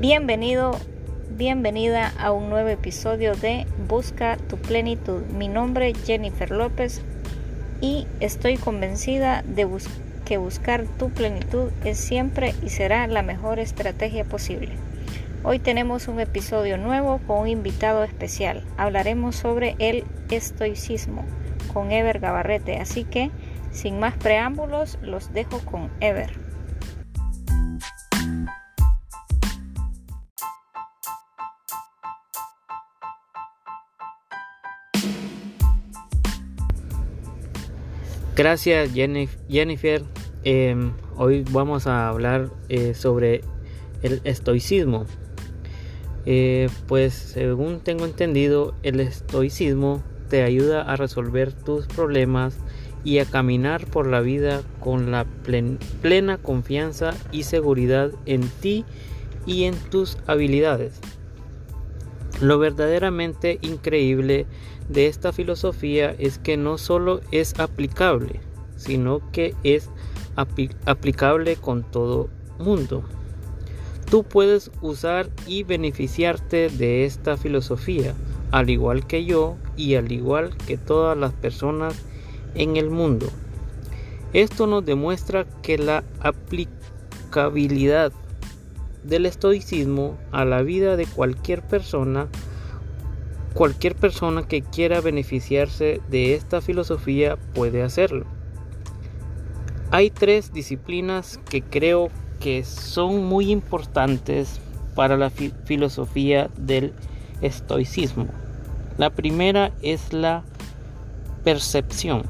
Bienvenido, bienvenida a un nuevo episodio de Busca tu plenitud. Mi nombre es Jennifer López y estoy convencida de que buscar tu plenitud es siempre y será la mejor estrategia posible. Hoy tenemos un episodio nuevo con un invitado especial. Hablaremos sobre el estoicismo con Ever Gabarrete, así que sin más preámbulos los dejo con Ever. Gracias Jennifer. Em, hoy vamos a hablar eh, sobre el estoicismo. Eh, pues según tengo entendido, el estoicismo te ayuda a resolver tus problemas y a caminar por la vida con la plena confianza y seguridad en ti y en tus habilidades. Lo verdaderamente increíble de esta filosofía es que no solo es aplicable, sino que es aplicable con todo mundo. Tú puedes usar y beneficiarte de esta filosofía, al igual que yo y al igual que todas las personas en el mundo. Esto nos demuestra que la aplicabilidad del estoicismo a la vida de cualquier persona Cualquier persona que quiera beneficiarse de esta filosofía puede hacerlo. Hay tres disciplinas que creo que son muy importantes para la filosofía del estoicismo. La primera es la percepción.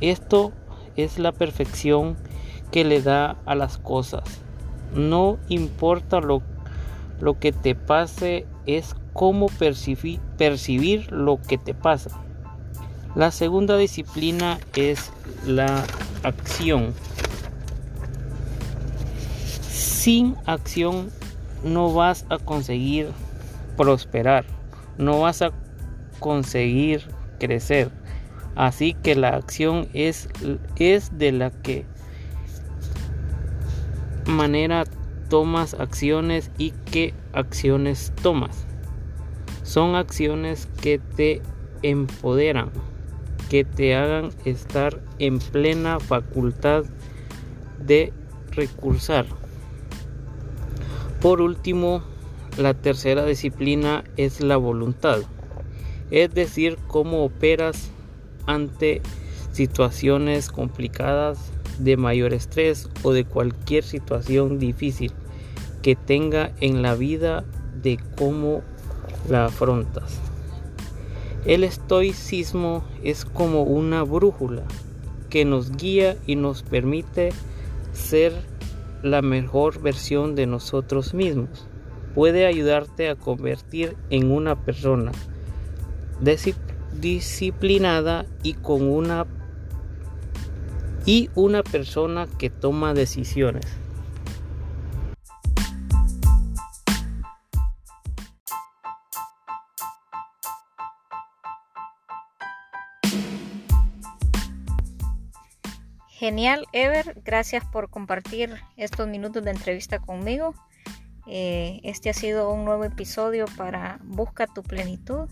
Esto es la perfección que le da a las cosas. No importa lo, lo que te pase, es cómo percibir, lo que te pasa. La segunda disciplina es la acción. Sin acción no vas a conseguir prosperar, no vas a conseguir crecer. Así que la acción es, es de la que manera tomas acciones y qué acciones tomas. Son acciones que te empoderan, que te hagan estar en plena facultad de recursar. Por último, la tercera disciplina es la voluntad, es decir, cómo operas ante situaciones complicadas de mayor estrés o de cualquier situación difícil que tenga en la vida de cómo la afrontas. El estoicismo es como una brújula que nos guía y nos permite ser la mejor versión de nosotros mismos. Puede ayudarte a convertir en una persona disciplinada y con una y una persona que toma decisiones. Genial, Ever. Gracias por compartir estos minutos de entrevista conmigo. Eh, este ha sido un nuevo episodio para Busca tu plenitud.